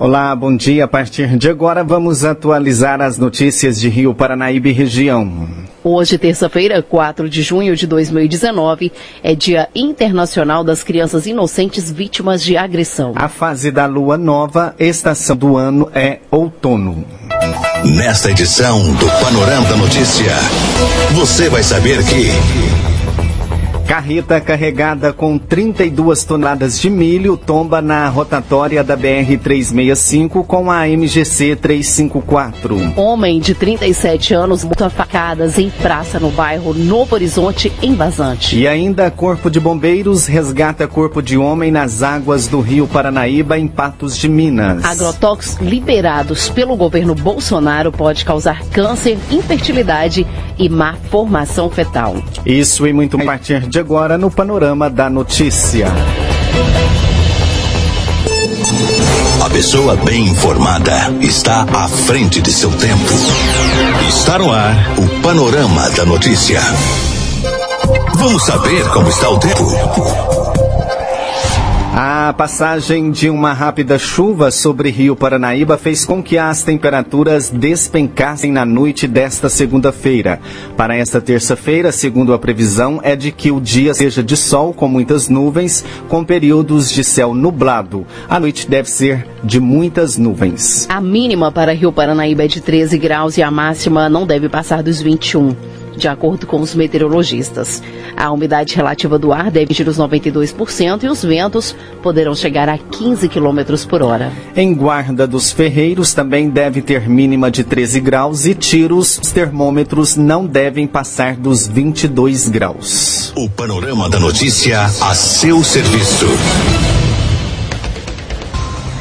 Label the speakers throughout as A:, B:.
A: Olá, bom dia. A partir de agora vamos atualizar as notícias de Rio Paranaíba e região.
B: Hoje, terça-feira, 4 de junho de 2019, é Dia Internacional das Crianças Inocentes Vítimas de Agressão.
A: A fase da lua nova, estação do ano é outono.
C: Nesta edição do Panorama da Notícia, você vai saber que.
A: Carreta carregada com 32 toneladas de milho tomba na rotatória da BR-365 com a MGC 354.
B: Homem de 37 anos morto facadas em praça no bairro Novo Horizonte, em Vazante.
A: E ainda Corpo de Bombeiros resgata corpo de homem nas águas do Rio Paranaíba, em Patos de Minas.
B: Agrotóxicos liberados pelo governo Bolsonaro pode causar câncer, infertilidade e má formação fetal.
A: Isso e muito a partir de agora no Panorama da Notícia.
C: A pessoa bem informada está à frente de seu tempo. Está no ar o Panorama da Notícia. Vamos saber como está o tempo.
A: A passagem de uma rápida chuva sobre Rio Paranaíba fez com que as temperaturas despencassem na noite desta segunda-feira. Para esta terça-feira, segundo a previsão, é de que o dia seja de sol com muitas nuvens, com períodos de céu nublado. A noite deve ser de muitas nuvens.
B: A mínima para Rio Paranaíba é de 13 graus e a máxima não deve passar dos 21 de acordo com os meteorologistas. A umidade relativa do ar deve atingir os 92% e os ventos poderão chegar a 15 km por hora.
A: Em Guarda dos Ferreiros também deve ter mínima de 13 graus e tiros, os termômetros não devem passar dos 22 graus.
C: O panorama da notícia a seu serviço.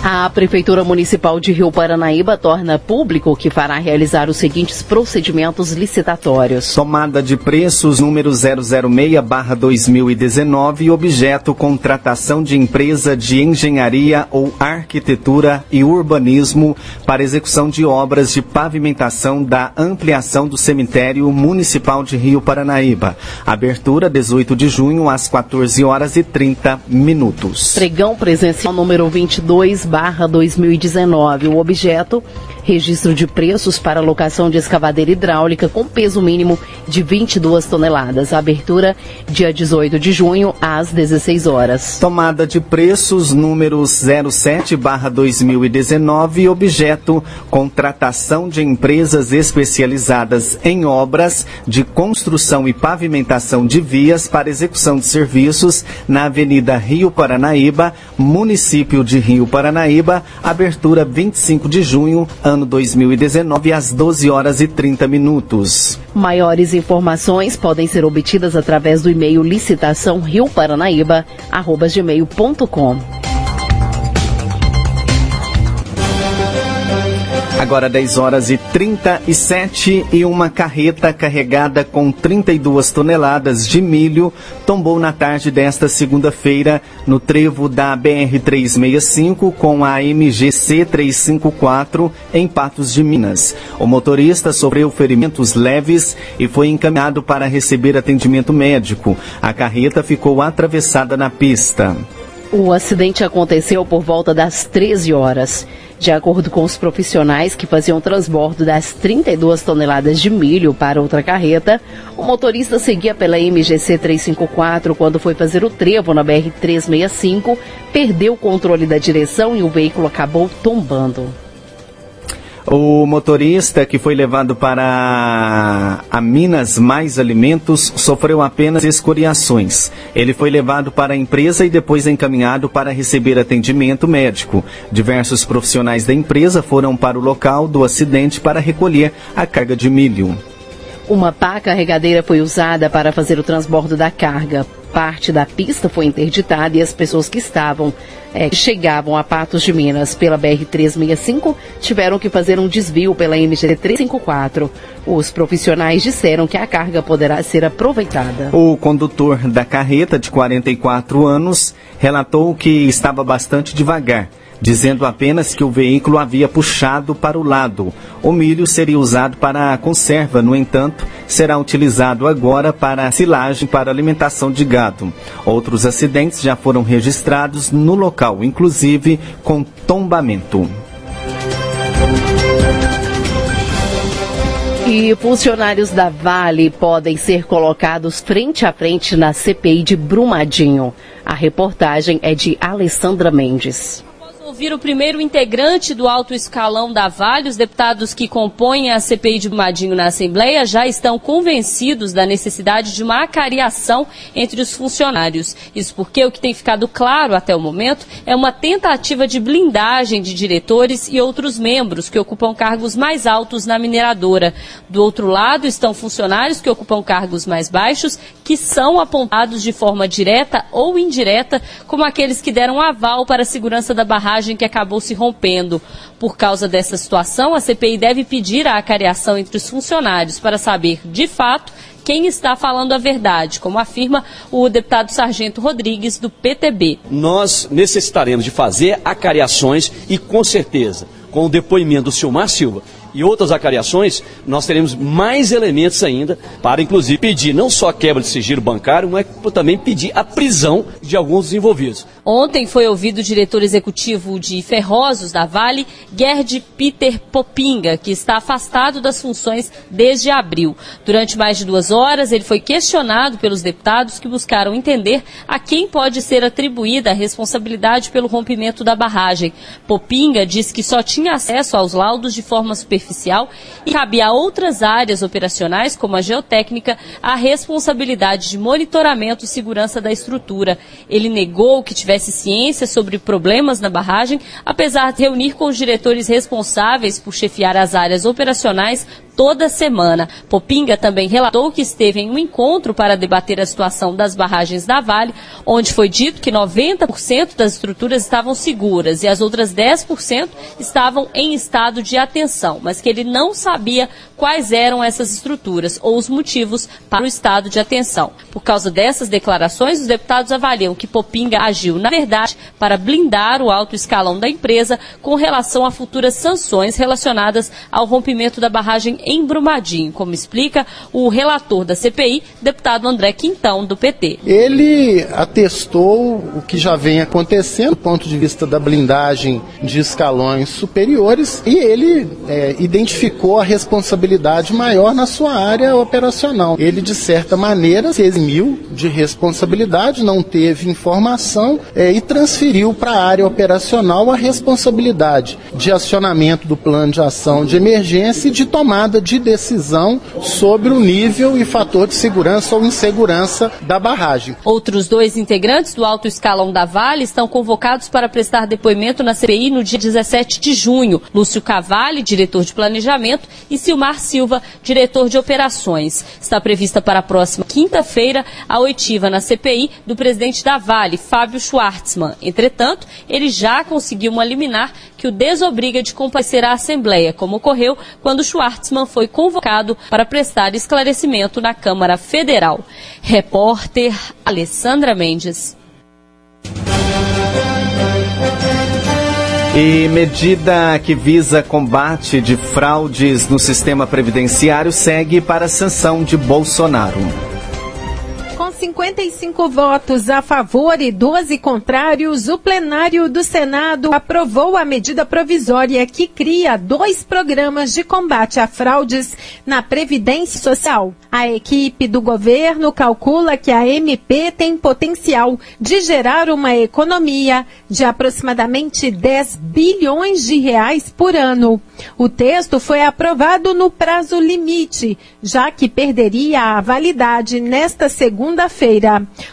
B: A Prefeitura Municipal de Rio Paranaíba torna público que fará realizar os seguintes procedimentos licitatórios.
A: Tomada de preços número 006/2019, objeto contratação de empresa de engenharia ou arquitetura e urbanismo para execução de obras de pavimentação da ampliação do cemitério municipal de Rio Paranaíba. Abertura 18 de junho às 14 horas e 30 minutos.
B: Pregão presencial número 22 2019. O objeto, registro de preços para locação de escavadeira hidráulica com peso mínimo de 22 toneladas. Abertura dia 18 de junho às 16 horas.
A: Tomada de preços número 07/2019. Objeto contratação de empresas especializadas em obras de construção e pavimentação de vias para execução de serviços na Avenida Rio Paranaíba, município de Rio Paranaíba abertura 25 de junho, ano 2019, às 12 horas e 30 minutos.
B: Maiores informações podem ser obtidas através do e-mail licitação rioparanaíba@gmail.com.
A: Agora 10 horas e 37 e uma carreta carregada com 32 toneladas de milho tombou na tarde desta segunda-feira no trevo da BR-365 com a MGC 354 em Patos de Minas. O motorista sofreu ferimentos leves e foi encaminhado para receber atendimento médico. A carreta ficou atravessada na pista.
B: O acidente aconteceu por volta das 13 horas. De acordo com os profissionais que faziam transbordo das 32 toneladas de milho para outra carreta, o motorista seguia pela MGC 354 quando foi fazer o trevo na BR 365, perdeu o controle da direção e o veículo acabou tombando.
A: O motorista que foi levado para a Minas Mais Alimentos sofreu apenas escoriações. Ele foi levado para a empresa e depois encaminhado para receber atendimento médico. Diversos profissionais da empresa foram para o local do acidente para recolher a carga de milho.
B: Uma pá carregadeira foi usada para fazer o transbordo da carga. Parte da pista foi interditada e as pessoas que estavam, é, chegavam a Patos de Minas pela BR-365 tiveram que fazer um desvio pela MG 354. Os profissionais disseram que a carga poderá ser aproveitada.
A: O condutor da carreta, de 44 anos, relatou que estava bastante devagar dizendo apenas que o veículo havia puxado para o lado. O milho seria usado para a conserva, no entanto, será utilizado agora para silagem para alimentação de gado. Outros acidentes já foram registrados no local, inclusive com tombamento.
B: E funcionários da Vale podem ser colocados frente a frente na CPI de Brumadinho. A reportagem é de Alessandra Mendes
D: ouvir o primeiro integrante do alto escalão da Vale. Os deputados que compõem a CPI de Madinho na Assembleia já estão convencidos da necessidade de uma acariação entre os funcionários. Isso porque o que tem ficado claro até o momento é uma tentativa de blindagem de diretores e outros membros que ocupam cargos mais altos na mineradora. Do outro lado estão funcionários que ocupam cargos mais baixos, que são apontados de forma direta ou indireta como aqueles que deram aval para a segurança da barragem que acabou se rompendo. Por causa dessa situação, a CPI deve pedir a acariação entre os funcionários para saber, de fato, quem está falando a verdade, como afirma o deputado Sargento Rodrigues, do PTB.
E: Nós necessitaremos de fazer acariações e, com certeza, com o depoimento do Silmar Silva e outras acariações, nós teremos mais elementos ainda para, inclusive, pedir não só a quebra de sigilo bancário, mas também pedir a prisão de alguns envolvidos.
D: Ontem foi ouvido o diretor executivo de Ferrosos da Vale, Gerd Peter Popinga, que está afastado das funções desde abril. Durante mais de duas horas, ele foi questionado pelos deputados que buscaram entender a quem pode ser atribuída a responsabilidade pelo rompimento da barragem. Popinga disse que só tinha acesso aos laudos de forma superficial e cabia a outras áreas operacionais, como a geotécnica, a responsabilidade de monitoramento e segurança da estrutura. Ele negou que tivesse ciência sobre problemas na barragem, apesar de reunir com os diretores responsáveis por chefiar as áreas operacionais toda semana. Popinga também relatou que esteve em um encontro para debater a situação das barragens da Vale, onde foi dito que 90% das estruturas estavam seguras e as outras 10% estavam em estado de atenção, mas que ele não sabia quais eram essas estruturas ou os motivos para o estado de atenção. Por causa dessas declarações, os deputados avaliam que Popinga agiu, na verdade, para blindar o alto escalão da empresa com relação a futuras sanções relacionadas ao rompimento da barragem em Brumadinho, como explica o relator da CPI, deputado André Quintão, do PT.
F: Ele atestou o que já vem acontecendo do ponto de vista da blindagem de escalões superiores e ele é, identificou a responsabilidade maior na sua área operacional. Ele, de certa maneira, se eximiu de responsabilidade, não teve informação é, e transferiu para a área operacional a responsabilidade de acionamento do plano de ação de emergência e de tomada tomada de decisão sobre o nível e fator de segurança ou insegurança da barragem.
D: Outros dois integrantes do alto escalão da Vale estão convocados para prestar depoimento na CPI no dia 17 de junho. Lúcio Cavalli, diretor de planejamento, e Silmar Silva, diretor de operações. Está prevista para a próxima quinta-feira a oitiva na CPI do presidente da Vale, Fábio Schwartzman. Entretanto, ele já conseguiu uma liminar que o desobriga de comparecer à Assembleia, como ocorreu quando Schwartzman foi convocado para prestar esclarecimento na Câmara Federal. Repórter Alessandra Mendes.
A: E medida que visa combate de fraudes no sistema previdenciário segue para a sanção de Bolsonaro.
G: 55 votos a favor e 12 contrários, o plenário do Senado aprovou a medida provisória que cria dois programas de combate a fraudes na Previdência Social. A equipe do governo calcula que a MP tem potencial de gerar uma economia de aproximadamente 10 bilhões de reais por ano. O texto foi aprovado no prazo limite, já que perderia a validade nesta segunda-feira.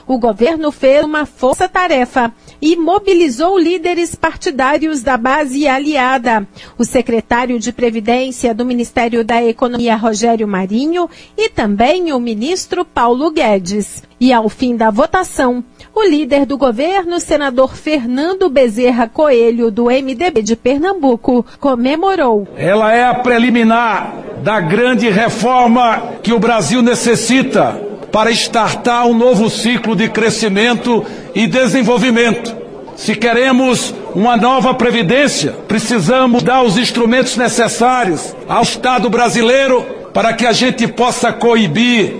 G: O governo fez uma força-tarefa e mobilizou líderes partidários da base aliada. O secretário de Previdência do Ministério da Economia, Rogério Marinho, e também o ministro Paulo Guedes. E ao fim da votação, o líder do governo, senador Fernando Bezerra Coelho, do MDB de Pernambuco, comemorou.
H: Ela é a preliminar da grande reforma que o Brasil necessita para estartar um novo ciclo de crescimento e desenvolvimento. Se queremos uma nova previdência, precisamos dar os instrumentos necessários ao Estado brasileiro para que a gente possa coibir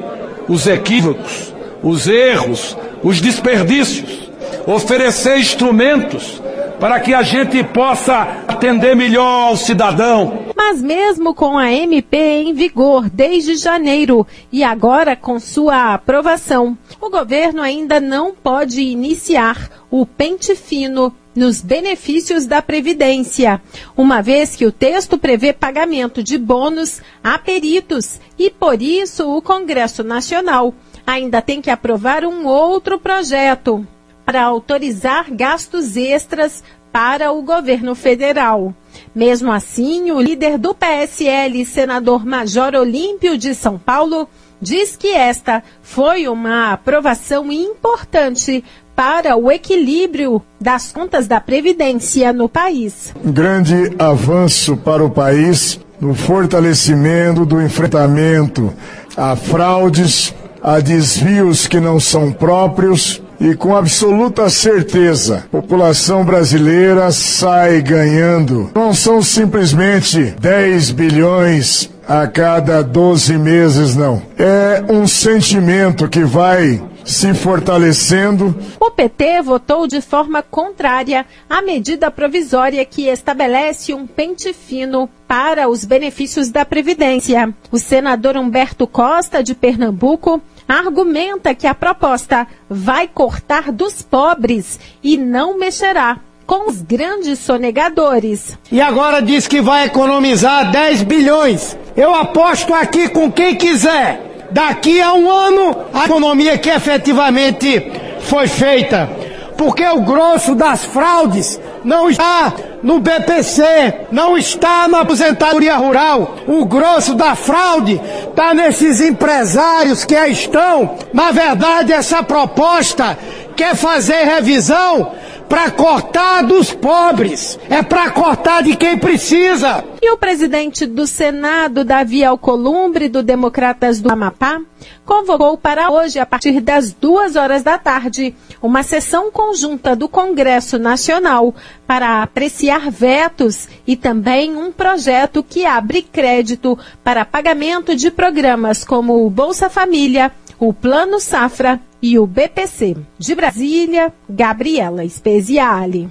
H: os equívocos, os erros, os desperdícios, oferecer instrumentos para que a gente possa atender melhor ao cidadão.
G: Mas mesmo com a MP em vigor desde janeiro e agora com sua aprovação, o governo ainda não pode iniciar o pente fino nos benefícios da Previdência, uma vez que o texto prevê pagamento de bônus a peritos e, por isso, o Congresso Nacional ainda tem que aprovar um outro projeto para autorizar gastos extras para o governo federal. Mesmo assim, o líder do PSL, senador Major Olímpio de São Paulo, diz que esta foi uma aprovação importante para o equilíbrio das contas da Previdência no país.
I: Grande avanço para o país no fortalecimento do enfrentamento a fraudes, a desvios que não são próprios e com absoluta certeza, a população brasileira sai ganhando. Não são simplesmente 10 bilhões a cada 12 meses, não. É um sentimento que vai se fortalecendo.
G: O PT votou de forma contrária à medida provisória que estabelece um pente fino para os benefícios da Previdência. O senador Humberto Costa, de Pernambuco, argumenta que a proposta vai cortar dos pobres e não mexerá com os grandes sonegadores.
J: E agora diz que vai economizar 10 bilhões. Eu aposto aqui com quem quiser. Daqui a um ano, a economia que efetivamente foi feita. Porque o grosso das fraudes não está no BPC, não está na aposentadoria rural. O grosso da fraude está nesses empresários que aí estão. Na verdade, essa proposta quer fazer revisão para cortar dos pobres, é para cortar de quem precisa.
G: E o presidente do Senado, Davi Alcolumbre, do Democratas do Amapá, convocou para hoje, a partir das duas horas da tarde, uma sessão conjunta do Congresso Nacional para apreciar vetos e também um projeto que abre crédito para pagamento de programas como o Bolsa Família, o Plano Safra e o BPC. De Brasília, Gabriela Speziale.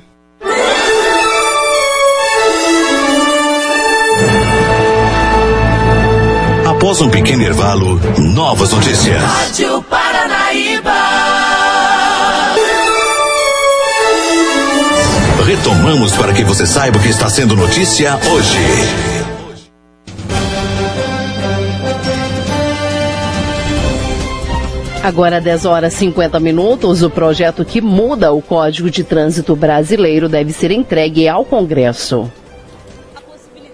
C: Após um pequeno intervalo, novas notícias.
K: Rádio Paranaíba.
C: Retomamos para que você saiba o que está sendo notícia hoje.
B: Agora 10 horas 50 minutos, o projeto que muda o Código de Trânsito Brasileiro deve ser entregue ao Congresso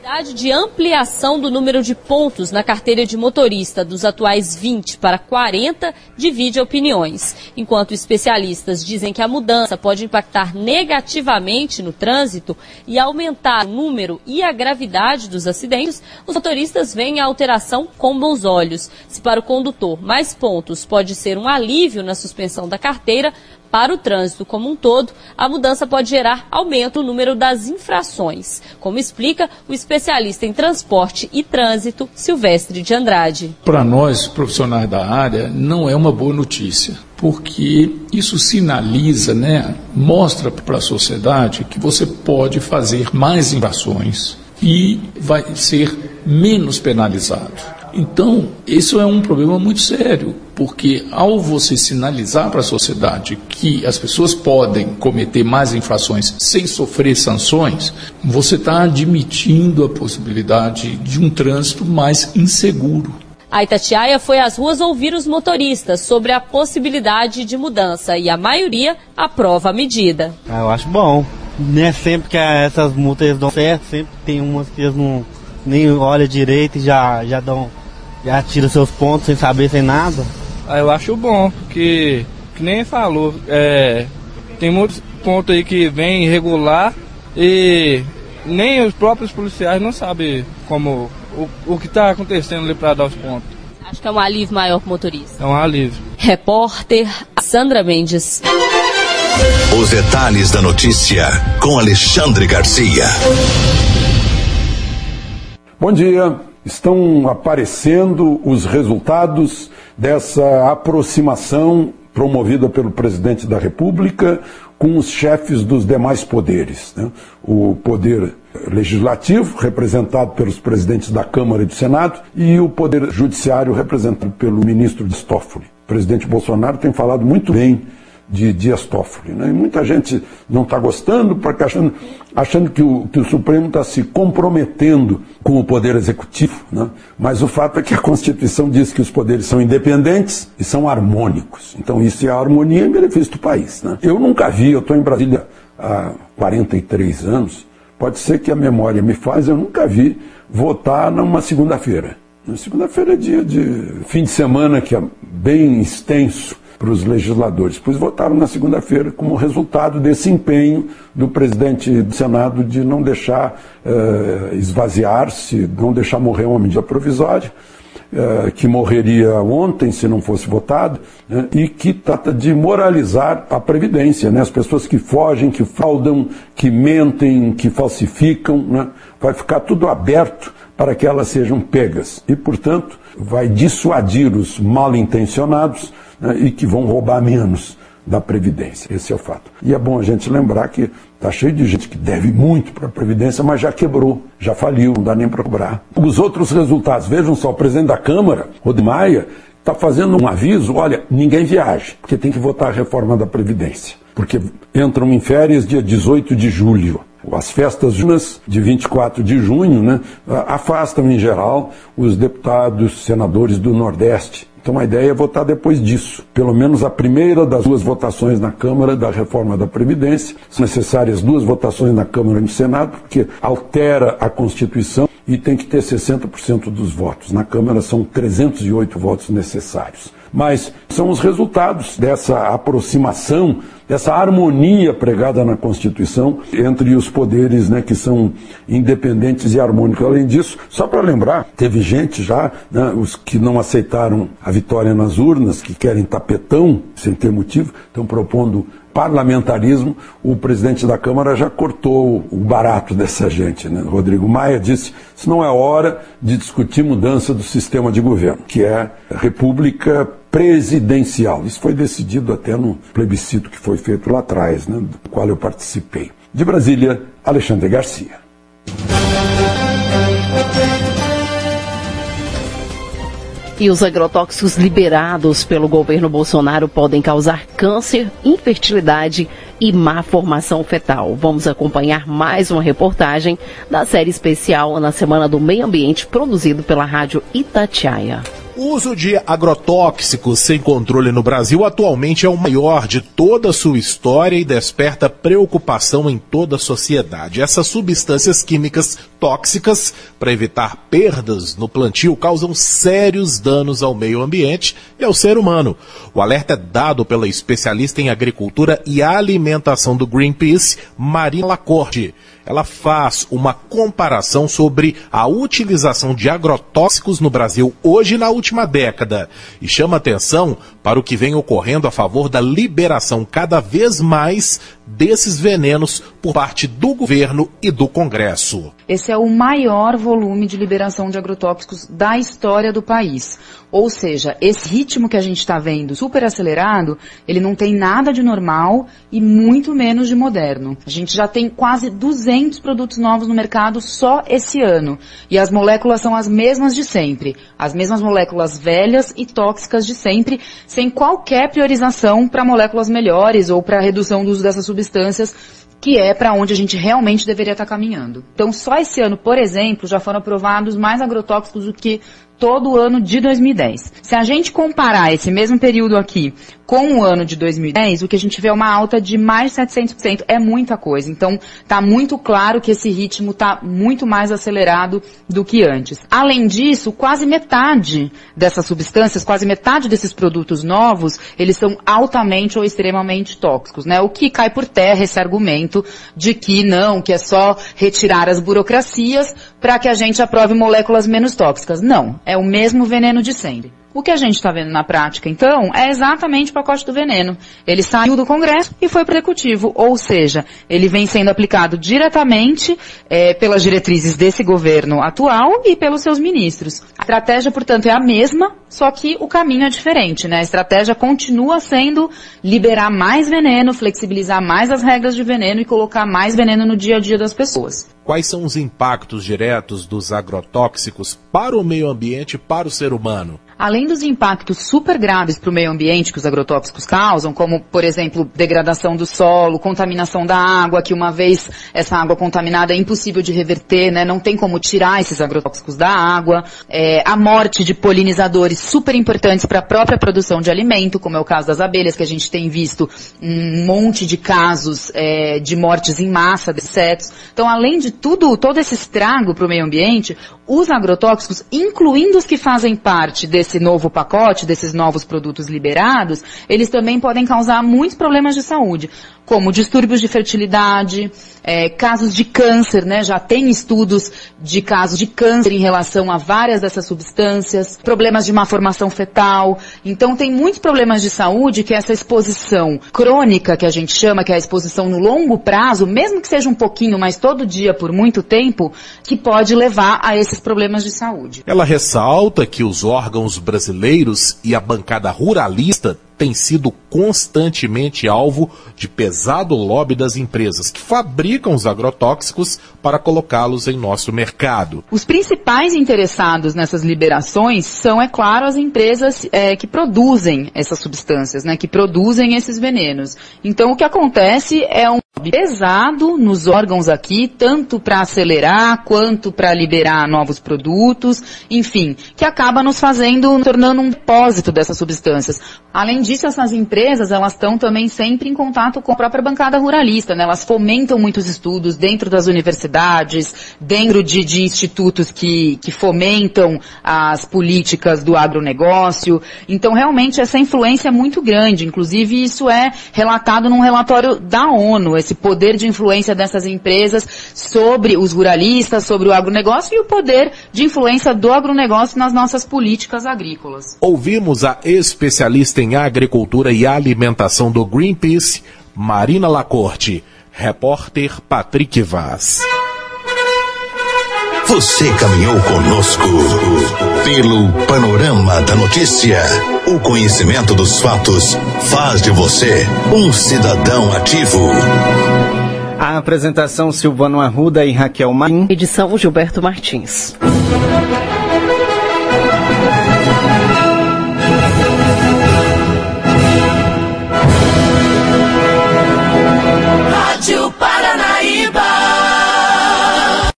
D: possibilidade de ampliação do número de pontos na carteira de motorista dos atuais 20 para 40 divide opiniões. Enquanto especialistas dizem que a mudança pode impactar negativamente no trânsito e aumentar o número e a gravidade dos acidentes, os motoristas veem a alteração com bons olhos. Se para o condutor mais pontos pode ser um alívio na suspensão da carteira, para o trânsito como um todo, a mudança pode gerar aumento no número das infrações, como explica o especialista em transporte e trânsito, Silvestre de Andrade.
L: Para nós, profissionais da área, não é uma boa notícia, porque isso sinaliza, né, mostra para a sociedade que você pode fazer mais infrações e vai ser menos penalizado. Então, isso é um problema muito sério, porque ao você sinalizar para a sociedade que as pessoas podem cometer mais infrações sem sofrer sanções, você está admitindo a possibilidade de um trânsito mais inseguro.
D: A Itatiaia foi às ruas ouvir os motoristas sobre a possibilidade de mudança e a maioria aprova a medida.
M: Ah, eu acho bom. Nem é sempre que essas multas dão certo, sempre tem umas que eles não nem olham direito e já, já dão já tira seus pontos sem saber, sem nada?
N: Ah, eu acho bom, porque, que nem falou, é, tem muitos pontos aí que vem irregular e nem os próprios policiais não sabem como o, o que está acontecendo ali para dar os pontos.
D: Acho que é um alívio maior para o motorista.
N: É um alívio.
D: Repórter Sandra Mendes.
C: Os detalhes da notícia com Alexandre Garcia.
O: Bom dia. Estão aparecendo os resultados dessa aproximação promovida pelo presidente da República com os chefes dos demais poderes. Né? O poder legislativo, representado pelos presidentes da Câmara e do Senado, e o poder judiciário, representado pelo ministro de Toffoli. O presidente Bolsonaro tem falado muito bem de Dias Toffoli. Né? E muita gente não está gostando, porque achando, achando que, o, que o Supremo está se comprometendo com o Poder Executivo. Né? Mas o fato é que a Constituição diz que os poderes são independentes e são harmônicos. Então isso é a harmonia em benefício do país. Né? Eu nunca vi, eu estou em Brasília há 43 anos, pode ser que a memória me faz, eu nunca vi votar numa segunda-feira. Segunda-feira é dia de fim de semana que é bem extenso para os legisladores. Pois votaram na segunda-feira como resultado desse empenho do presidente do Senado de não deixar uh, esvaziar-se, não deixar morrer uma medida provisória. Uh, que morreria ontem se não fosse votado, né, e que trata de moralizar a Previdência. Né, as pessoas que fogem, que fraudam, que mentem, que falsificam, né, vai ficar tudo aberto para que elas sejam pegas. E, portanto, vai dissuadir os mal intencionados né, e que vão roubar menos da Previdência. Esse é o fato. E é bom a gente lembrar que está cheio de gente que deve muito para a Previdência, mas já quebrou, já faliu, não dá nem para cobrar. Os outros resultados, vejam só, o presidente da Câmara, Rodemaia, está fazendo um aviso, olha, ninguém viaje, porque tem que votar a reforma da Previdência. Porque entram em férias dia 18 de julho. As festas junas de 24 de junho né, afastam, em geral, os deputados, senadores do Nordeste então a ideia é votar depois disso. Pelo menos a primeira das duas votações na Câmara da reforma da Previdência. São necessárias duas votações na Câmara e no Senado, porque altera a Constituição e tem que ter 60% dos votos. Na Câmara são 308 votos necessários. Mas são os resultados dessa aproximação, dessa harmonia pregada na Constituição entre os poderes né, que são independentes e harmônicos. Além disso, só para lembrar, teve gente já, né, os que não aceitaram a vitória nas urnas, que querem tapetão, sem ter motivo, estão propondo parlamentarismo, o presidente da Câmara já cortou o barato dessa gente. Né? Rodrigo Maia disse: isso não é hora de discutir mudança do sistema de governo, que é república presidencial. Isso foi decidido até no plebiscito que foi feito lá atrás, né, do qual eu participei. De Brasília, Alexandre Garcia.
B: E os agrotóxicos liberados pelo governo Bolsonaro podem causar câncer, infertilidade e má formação fetal. Vamos acompanhar mais uma reportagem da série especial na Semana do Meio Ambiente, produzido pela Rádio Itatiaia.
P: O uso de agrotóxicos sem controle no Brasil atualmente é o maior de toda a sua história e desperta preocupação em toda a sociedade. Essas substâncias químicas tóxicas, para evitar perdas no plantio, causam sérios danos ao meio ambiente e ao ser humano. O alerta é dado pela especialista em agricultura e alimentação do Greenpeace, Marina Lacorte ela faz uma comparação sobre a utilização de agrotóxicos no Brasil hoje na última década e chama atenção para o que vem ocorrendo a favor da liberação cada vez mais desses venenos por parte do governo e do Congresso.
Q: Esse é o maior volume de liberação de agrotóxicos da história do país. Ou seja, esse ritmo que a gente está vendo super acelerado, ele não tem nada de normal e muito menos de moderno. A gente já tem quase 200 produtos novos no mercado só esse ano. E as moléculas são as mesmas de sempre. As mesmas moléculas velhas e tóxicas de sempre, sem qualquer priorização para moléculas melhores ou para redução do uso dessas substâncias que é para onde a gente realmente deveria estar tá caminhando. Então, só esse ano, por exemplo, já foram aprovados mais agrotóxicos do que todo o ano de 2010. Se a gente comparar esse mesmo período aqui com o ano de 2010, o que a gente vê é uma alta de mais de 700%. É muita coisa. Então, está muito claro que esse ritmo está muito mais acelerado do que antes. Além disso, quase metade dessas substâncias, quase metade desses produtos novos, eles são altamente ou extremamente tóxicos, né? O que cai por terra esse argumento de que não, que é só retirar as burocracias, para que a gente aprove moléculas menos tóxicas. Não, é o mesmo veneno de sempre. O que a gente está vendo na prática, então, é exatamente o pacote do veneno. Ele saiu do Congresso e foi para o Executivo, ou seja, ele vem sendo aplicado diretamente é, pelas diretrizes desse governo atual e pelos seus ministros. A estratégia, portanto, é a mesma, só que o caminho é diferente, né? A estratégia continua sendo liberar mais veneno, flexibilizar mais as regras de veneno e colocar mais veneno no dia a dia das pessoas.
P: Quais são os impactos diretos dos agrotóxicos para o meio ambiente e para o ser humano?
Q: Além dos impactos super graves para o meio ambiente que os agrotóxicos causam, como, por exemplo, degradação do solo, contaminação da água, que uma vez essa água contaminada é impossível de reverter, né? Não tem como tirar esses agrotóxicos da água. É, a morte de polinizadores super importantes para a própria produção de alimento, como é o caso das abelhas, que a gente tem visto um monte de casos é, de mortes em massa de insetos. Então, além de tudo, todo esse estrago para o meio ambiente, os agrotóxicos, incluindo os que fazem parte desse novo pacote, desses novos produtos liberados, eles também podem causar muitos problemas de saúde como distúrbios de fertilidade, é, casos de câncer, né? Já tem estudos de casos de câncer em relação a várias dessas substâncias, problemas de má formação fetal. Então tem muitos problemas de saúde que essa exposição crônica que a gente chama, que é a exposição no longo prazo, mesmo que seja um pouquinho, mas todo dia por muito tempo, que pode levar a esses problemas de saúde.
P: Ela ressalta que os órgãos brasileiros e a bancada ruralista tem sido constantemente alvo de pesado lobby das empresas que fabricam os agrotóxicos para colocá-los em nosso mercado.
Q: Os principais interessados nessas liberações são, é claro, as empresas é, que produzem essas substâncias, né, que produzem esses venenos. Então, o que acontece é um lobby pesado nos órgãos aqui, tanto para acelerar quanto para liberar novos produtos, enfim, que acaba nos fazendo, tornando um depósito dessas substâncias. Além disso, essas empresas, elas estão também sempre em contato com a própria bancada ruralista, né? Elas fomentam muitos estudos dentro das universidades, dentro de, de institutos que, que fomentam as políticas do agronegócio. Então, realmente, essa influência é muito grande. Inclusive, isso é relatado num relatório da ONU, esse poder de influência dessas empresas sobre os ruralistas, sobre o agronegócio e o poder de influência do agronegócio nas nossas políticas agrícolas.
P: Ouvimos a especialista em Agricultura e Alimentação do Greenpeace, Marina Lacorte. Repórter Patrick Vaz.
C: Você caminhou conosco pelo panorama da notícia. O conhecimento dos fatos faz de você um cidadão ativo.
A: A apresentação Silvano Arruda e Raquel Marim.
B: Edição Gilberto Martins.